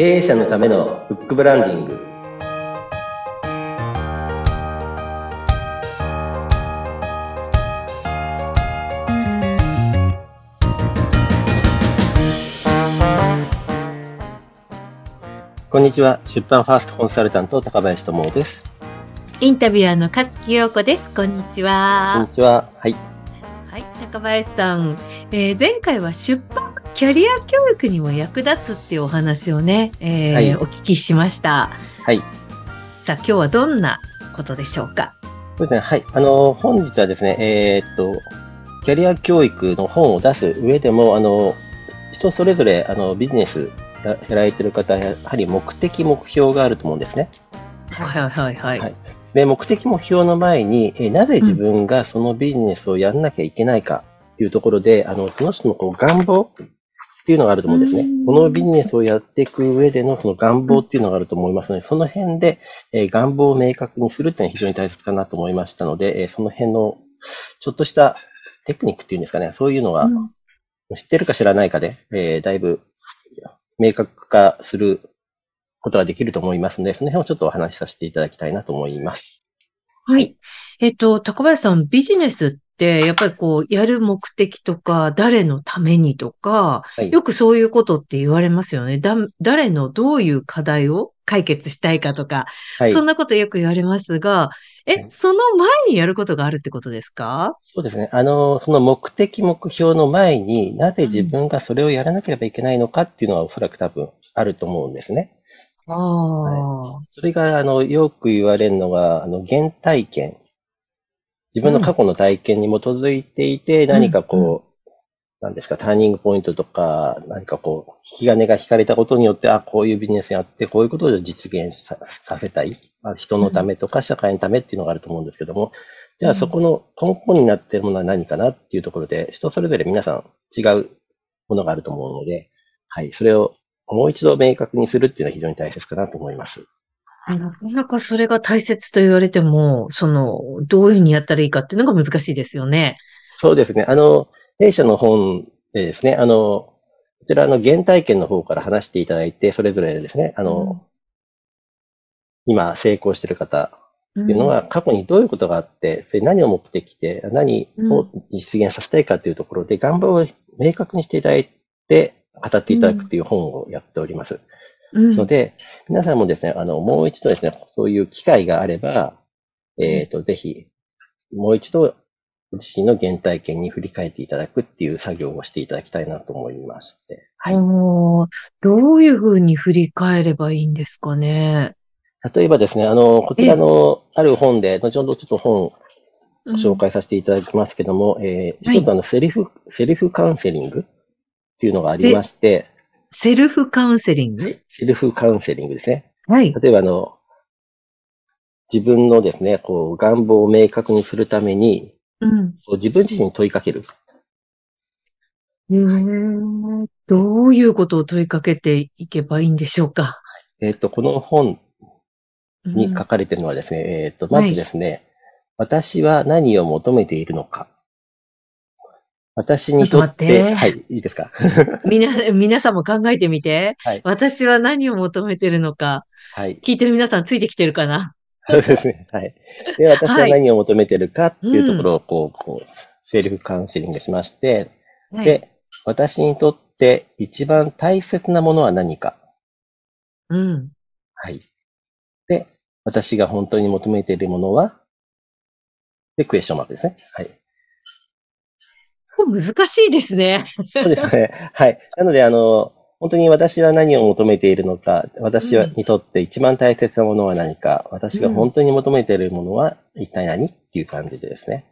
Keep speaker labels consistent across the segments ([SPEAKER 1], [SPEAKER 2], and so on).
[SPEAKER 1] 経営者のためのフックブランディング。こんにちは。出版ファーストコンサルタント高林智です。
[SPEAKER 2] インタビュアーの勝木陽子です。こんにち
[SPEAKER 1] こん
[SPEAKER 2] は
[SPEAKER 1] に。ちは。はい。
[SPEAKER 2] はい、高林さん、えー前回は出版キャリア教育にも役立つっていうお話をね、えー
[SPEAKER 1] はい
[SPEAKER 2] お聞きしました。
[SPEAKER 1] はい
[SPEAKER 2] さあ、今日はどんなことでしょうか？
[SPEAKER 1] そうですねはいあの本日はですねえーっとキャリア教育の本を出す上でもあの人それぞれあのビジネスややられてる方やはり目的目標があると思うんですね
[SPEAKER 2] はいはいはいはい。
[SPEAKER 1] はいで、目的目標の前に、えーなぜ自分がそのビジネスをやんなきゃいけないかっていうところで、あの、その人のこう願望っていうのがあると思うんですね
[SPEAKER 2] うん。
[SPEAKER 1] このビジネスをやっていく上でのその願望っていうのがあると思いますので、その辺で、えー願望を明確にするっていうのは非常に大切かなと思いましたので、えーその辺のちょっとしたテクニックっていうんですかね、そういうのが
[SPEAKER 2] うん
[SPEAKER 1] 知ってるか知らないかで、えーだいぶ明確化することができると思いますので、その辺をちょっとお話しさせていただきたいなと思います。
[SPEAKER 2] はい。えっと、高林さん、ビジネスって、やっぱりこう、やる目的とか、誰のためにとか、
[SPEAKER 1] はい
[SPEAKER 2] よくそういうことって言われますよね。だ、誰のどういう課題を解決したいかとか、
[SPEAKER 1] はい。
[SPEAKER 2] そんなことよく言われますが、
[SPEAKER 1] は
[SPEAKER 2] え、
[SPEAKER 1] い
[SPEAKER 2] その前にやることがあるってことですか？
[SPEAKER 1] そうですね。あの、その目的、目標の前になぜ自分がそれをやらなければいけないのかっていうのはおそらく多分あると思うんですね。
[SPEAKER 2] ああ、
[SPEAKER 1] それが、あの、よく言われるのが、あの、原体験。自分の過去の体験に基づいていて、何かこう、なんですか、ターニングポイントとか、何かこう、引き金が引かれたことによって、あ、こういうビジネスやって、こういうことを実現ささせたい。まあ、人のためとか社会のためっていうのがあると思うんですけども、じゃあそこの根本になっているものは何かなっていうところで、人それぞれ皆さん違うものがあると思うので、はい、それをもう一度明確にするっていうのは非常に大切かなと思います。
[SPEAKER 2] なかなかそれが大切と言われても、その、どういうふうにやったらいいかっていうのが難しいですよね。
[SPEAKER 1] そうですね。あの、弊社の本でですね、あの、こちらの原体験の方から話していただいて、それぞれですね、あの、今成功している方
[SPEAKER 2] うん、
[SPEAKER 1] っていうのは、過去にどういうことがあって、それ何を目的で、何を実現させたいかというところで、願望を明確にしていただいて、語っていただくっていう本をやっております。
[SPEAKER 2] うん、
[SPEAKER 1] ので、皆さんもですね、あの、もう一度ですね、そういう機会があれば、えっ、と、ぜひ、もう一度、ご自身の原体験に振り返っていただくっていう作業をしていただきたいなと思いまして。はい。
[SPEAKER 2] おーどういうふうに振り返ればいいんですかね？
[SPEAKER 1] 例えばですね、あの、こちらのある本で、後ほどちょっと本紹介させていただきますけども、えー
[SPEAKER 2] はい
[SPEAKER 1] 一つあの、セリフ、セリフカウンセリングっていうのがありまして、
[SPEAKER 2] セルフカウンセリング？
[SPEAKER 1] セルフカウンセリングですね。
[SPEAKER 2] はい。
[SPEAKER 1] 例えばあの、自分のですね、こう、願望を明確にするために、
[SPEAKER 2] うん。
[SPEAKER 1] こう自分自身に問いかける。
[SPEAKER 2] えーどういうことを問いかけていけばいいんでしょうか？
[SPEAKER 1] えっ、と、この本
[SPEAKER 2] うん
[SPEAKER 1] に書かれているのはですね、えっ、と、まずですね、私は何を求めているのか。私にとって、
[SPEAKER 2] って
[SPEAKER 1] はい、いいですか？
[SPEAKER 2] みな、皆さんも考えてみて。
[SPEAKER 1] はい
[SPEAKER 2] 私は何を求めてるのか。
[SPEAKER 1] はい。
[SPEAKER 2] 聞いてる皆さんついてきてるかな？
[SPEAKER 1] そうですね。はい。で、私は何を求めてるかっていうところを、こう、こう、セルフカウンセリングしまして、
[SPEAKER 2] はい。
[SPEAKER 1] で、私にとって一番大切なものは何か？
[SPEAKER 2] うん。
[SPEAKER 1] はい。で、私が本当に求めているものは？で、クエスチョンマークですね。はい。
[SPEAKER 2] 難しいですね。
[SPEAKER 1] そうですね。はい。なので、あの、本当に私は何を求めているのか、私は
[SPEAKER 2] うん
[SPEAKER 1] にとって一番大切なものは何か、私が本当に求めているものは一体何っていう感じでですね。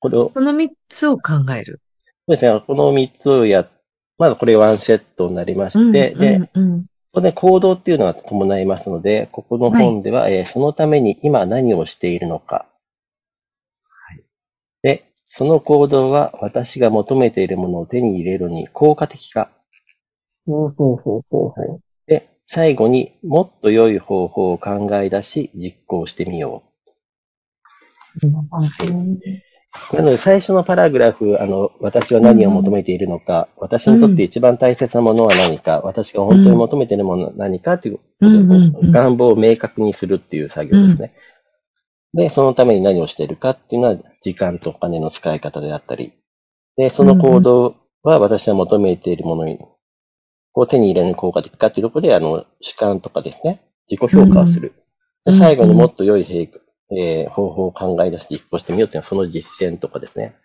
[SPEAKER 1] これを、
[SPEAKER 2] この三つを考える。
[SPEAKER 1] そうですね、この三つをや、まずこれワンセットになりまして、
[SPEAKER 2] うん
[SPEAKER 1] で、
[SPEAKER 2] うんうん
[SPEAKER 1] ここで行動っていうのが伴いますので、ここの本では、えーそのために今何をしているのか。その行動は私が求めているものを手に入れるのに効果的か。
[SPEAKER 2] ほうほうほうほうほう。
[SPEAKER 1] で、最後にもっと良い方法を考え出し実行してみよう。なので、最初のパラグラフ、あの、私は何を求めているのか、私にとって一番大切なものは何か、私が本当に求めているものは何かという、
[SPEAKER 2] うんうんうん
[SPEAKER 1] 願望を明確にするっていう作業ですね。で、そのために何をしているかっていうのは、時間とお金の使い方であったり、で、その行動は私は求めているものに、こう手に入れる効果的かっていうところで、あの、主観とかですね、自己評価をする。で、最後にもっと良い平えー方法を考え出して実行してみようっていうのは、その実践とかですね。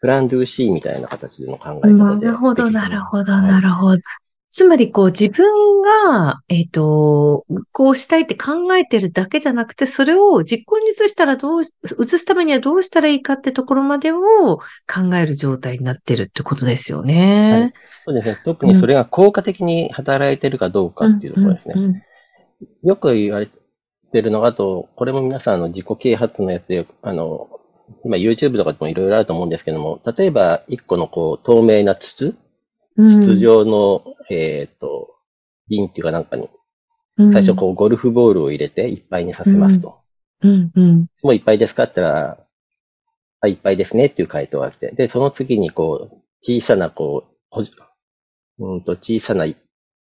[SPEAKER 1] プランドゥーシーみたいな形での考え方で。
[SPEAKER 2] なるほど、なるほど、
[SPEAKER 1] はい
[SPEAKER 2] なるほど。つまり、こう、自分が、えっ、と、こうしたいって考えてるだけじゃなくて、それを実行に移したらどう、移すためにはどうしたらいいかってところまでを考える状態になってるってことですよ
[SPEAKER 1] はい
[SPEAKER 2] ね。
[SPEAKER 1] そうですね。特にそれが効果的に働いてるかどうかっていうところですね。
[SPEAKER 2] うんうん
[SPEAKER 1] よく言われてるのが、あと、これも皆さんあの自己啓発のやつで、あの、今 YouTube とかでもいろいろあると思うんですけども、例えば一個のこう透明な筒、
[SPEAKER 2] うん。
[SPEAKER 1] 筒状の、えっ、と、瓶っていうかなんかに、最初こうゴルフボールを入れていっぱいにさせますと。
[SPEAKER 2] うん、うん、
[SPEAKER 1] もういっぱいですかって言ったら、あ、いっぱいですねっていう回答があって、で、その次にこう、小さなこう、ほじうんと小さな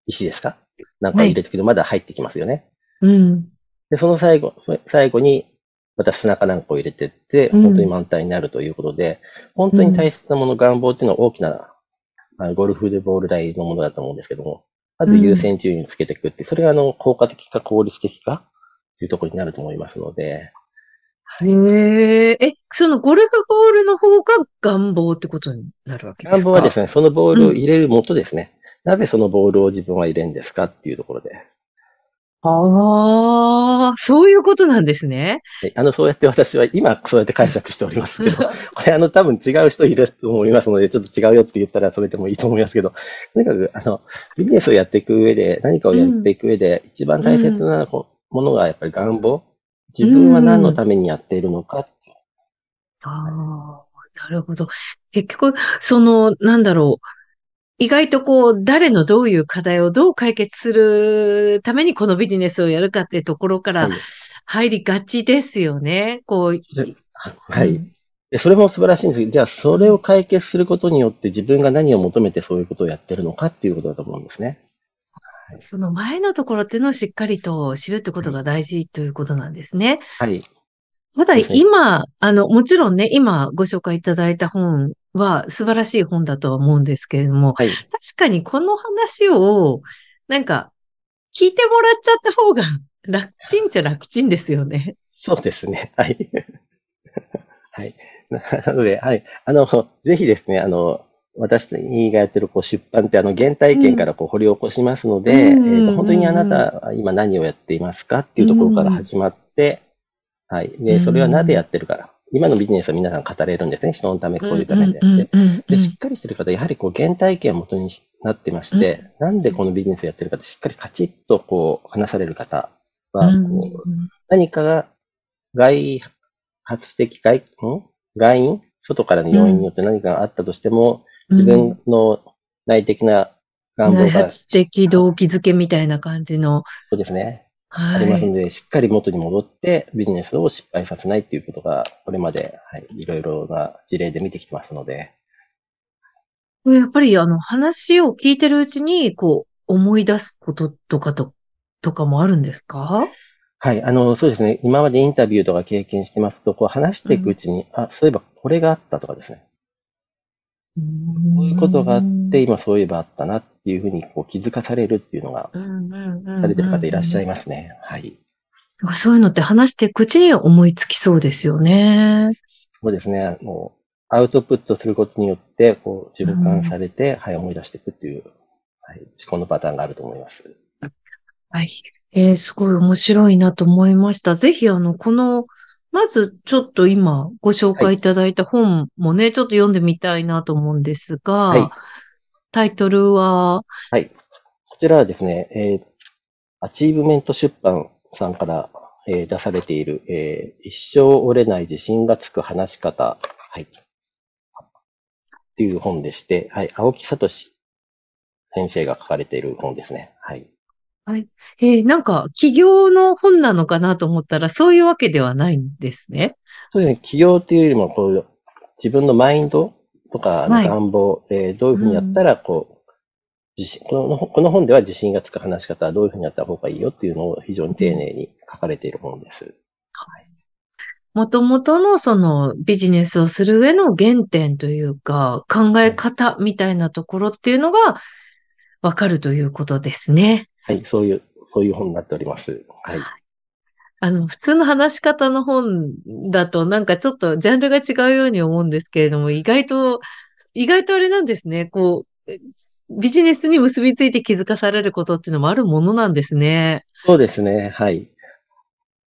[SPEAKER 1] 石ですか？なんか入れてくけど、まだ入ってきますよね。
[SPEAKER 2] うん。
[SPEAKER 1] で、その最後、そ最後に、また砂かなんかを入れてって、
[SPEAKER 2] うん。
[SPEAKER 1] 本当に満タンになるということで、本当に大切なもの、願望っていうのは大きな、あゴルフでボール台のものだと思うんですけども、まず優先順位につけていくって、それがあの、効果的か効率的かというところになると思いますので、
[SPEAKER 2] へえ、え、そのゴルフボールの方が願望ってことになるわけですか？
[SPEAKER 1] 願望はですね、そのボールを入れる元ですね。なぜそのボールを自分は入れるんですかっていうところで。
[SPEAKER 2] ああ、そういうことなんですね。
[SPEAKER 1] はいあの、そうやって私は今そうやって解釈しておりますけど、これあの多分違う人いると思いますので、ちょっと違うよって言ったらそれでもいいと思いますけど、とにかくあの、ビジネスをやっていく上で、何かをやっていく上で、一番大切なこものがやっぱり願望。自分は何のためにやっているのかっていう
[SPEAKER 2] ああ、なるほど。結局、その、なんだろう。意外とこう、誰のどういう課題をどう解決するためにこのビジネスをやるかっていうところから
[SPEAKER 1] はい
[SPEAKER 2] 入りがちですよね。こう、
[SPEAKER 1] ではい。でそれも素晴らしいんですけど、じゃあそれを解決することによって自分が何を求めてそういうことをやってるのかっていうことだと思うんですね。
[SPEAKER 2] その前のところっていうのをしっかりと知るってことが大事ということなんですね。
[SPEAKER 1] はい。
[SPEAKER 2] ただ今、あの、もちろんね、今ご紹介いただいた本は素晴らしい本だとは思うんですけれども、
[SPEAKER 1] はい。
[SPEAKER 2] 確かにこの話を、なんか、聞いてもらっちゃった方が楽ちんっちゃ楽ちんですよね。
[SPEAKER 1] そうですね。はい。はい。なので、はい。あの、ぜひですね、あの、私がやってるこう出版ってあの原体験からこう掘り起こしますので、
[SPEAKER 2] うん
[SPEAKER 1] えーと本当にあなたは今何をやっていますかっていうところから始まって、はい。で、それはなぜやってるか。今のビジネスは皆さん語れるんですね。人のため、こういうためで。
[SPEAKER 2] うんうん
[SPEAKER 1] でしっかりしてる方、やはりこう原体験を元になってまして、なんでこのビジネスをやってるかってしっかりカチッとこう話される方は、何かが外発的外、ん？外因？外からの要因によって何かがあったとしても、自分の内的な願望
[SPEAKER 2] 内
[SPEAKER 1] が、
[SPEAKER 2] 発的動機づけみたいな感じの。
[SPEAKER 1] そうですね、
[SPEAKER 2] は
[SPEAKER 1] ありますの
[SPEAKER 2] い。
[SPEAKER 1] で、しっかり元に戻ってビジネスを失敗させないっていうことが、これまで、はい、いろいろな事例で見てきてますので、
[SPEAKER 2] やっぱりあの話を聞いてるうちに、こう、思い出すこととかと、とかもあるんですか？
[SPEAKER 1] はい、あの、そうですね、今までインタビューとか経験してますと、こう話していくうちに、あ、そういえばこれがあったとかですね、こういうことがあって、今そういえばあったなっていうふうにこう気づかされるっていうのが、されてる方いらっしゃい
[SPEAKER 2] ま
[SPEAKER 1] ますね。はい。
[SPEAKER 2] す。そういうのって話していくうちに思いつきそうですよね。
[SPEAKER 1] そうですね。もう、アウトプットすることによって、こう、循環されて、はい、思い出していくっていう、はい、思考のパターンがあると思います。
[SPEAKER 2] はい。えーすごい面白いなと思いました。ぜひ、あの、この、まず、ちょっと今、ご紹介いただいた本もね、ちょっと読んでみたいなと思うんですが、
[SPEAKER 1] はい
[SPEAKER 2] タイトルは、
[SPEAKER 1] はい。こちらはですね、えーアチーブメント出版さんから、えー出されている、えー一生折れない自信がつく話し方、はい。っていう本でして、はい。青木聡先生が書かれている本ですね。はい。
[SPEAKER 2] えーなんか、起業の本なのかなと思ったら、そういうわけではないんですね。
[SPEAKER 1] そうですね。起業っていうよりも、こう、自分のマインドとか、あの
[SPEAKER 2] はい
[SPEAKER 1] 願望、えーどういうふうにやったら、こう、自信この、この本では自信がつく話し方はどういうふうにやった方がいいよっていうのを非常に丁寧に書かれている本です。
[SPEAKER 2] もともとのそのビジネスをする上の原点というか、考え方みたいなところっていうのがわかるということですね。
[SPEAKER 1] はい、そういう、そういう本になっております。はい。
[SPEAKER 2] あの、普通の話し方の本だとなんかちょっとジャンルが違うように思うんですけれども、意外と、意外とあれなんですね。こう、ビジネスに結びついて気づかされることっていうのもあるものなんですね。
[SPEAKER 1] そうですね、はい。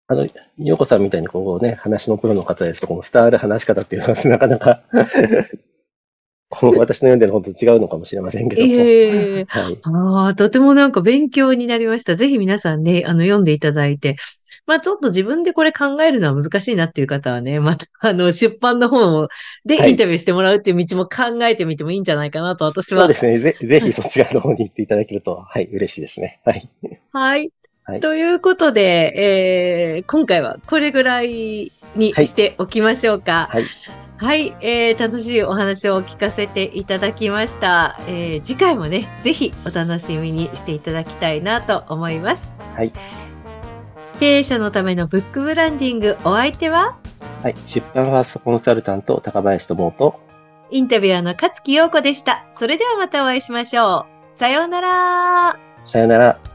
[SPEAKER 1] あの、ようこさんみたいにこうね、話のプロの方ですと、この伝わる話し方っていうのはなかなか私の読んでる本と違うのかもしれませんけども。
[SPEAKER 2] ええ
[SPEAKER 1] はい。
[SPEAKER 2] ああ、とてもなんか勉強になりました。ぜひ皆さんね、あの、読んでいただいて。まあちょっと自分でこれ考えるのは難しいなっていう方はね、また、あの、出版の本でインタビューしてもらうっていう道も考えてみてもいいんじゃないかなと私は
[SPEAKER 1] そうですね。ぜ ぜひそちらの方に行っていただけると、はい、嬉しいですね。はい。
[SPEAKER 2] はい。
[SPEAKER 1] はい
[SPEAKER 2] ということで、えー今回はこれぐらいに
[SPEAKER 1] はい
[SPEAKER 2] しておきましょうか。
[SPEAKER 1] はい。
[SPEAKER 2] はい、えー楽しいお話を聞かせていただきました。えー次回もね、ぜひお楽しみにしていただきたいなと思います。
[SPEAKER 1] はい。
[SPEAKER 2] 経営者のためのブックブランディングお相手は、
[SPEAKER 1] はい。出版ファーストコンサルタント、高林智と、
[SPEAKER 2] インタビュアーの勝木陽子でした。それではまたお会いしましょう。さようなら。
[SPEAKER 1] さよなら。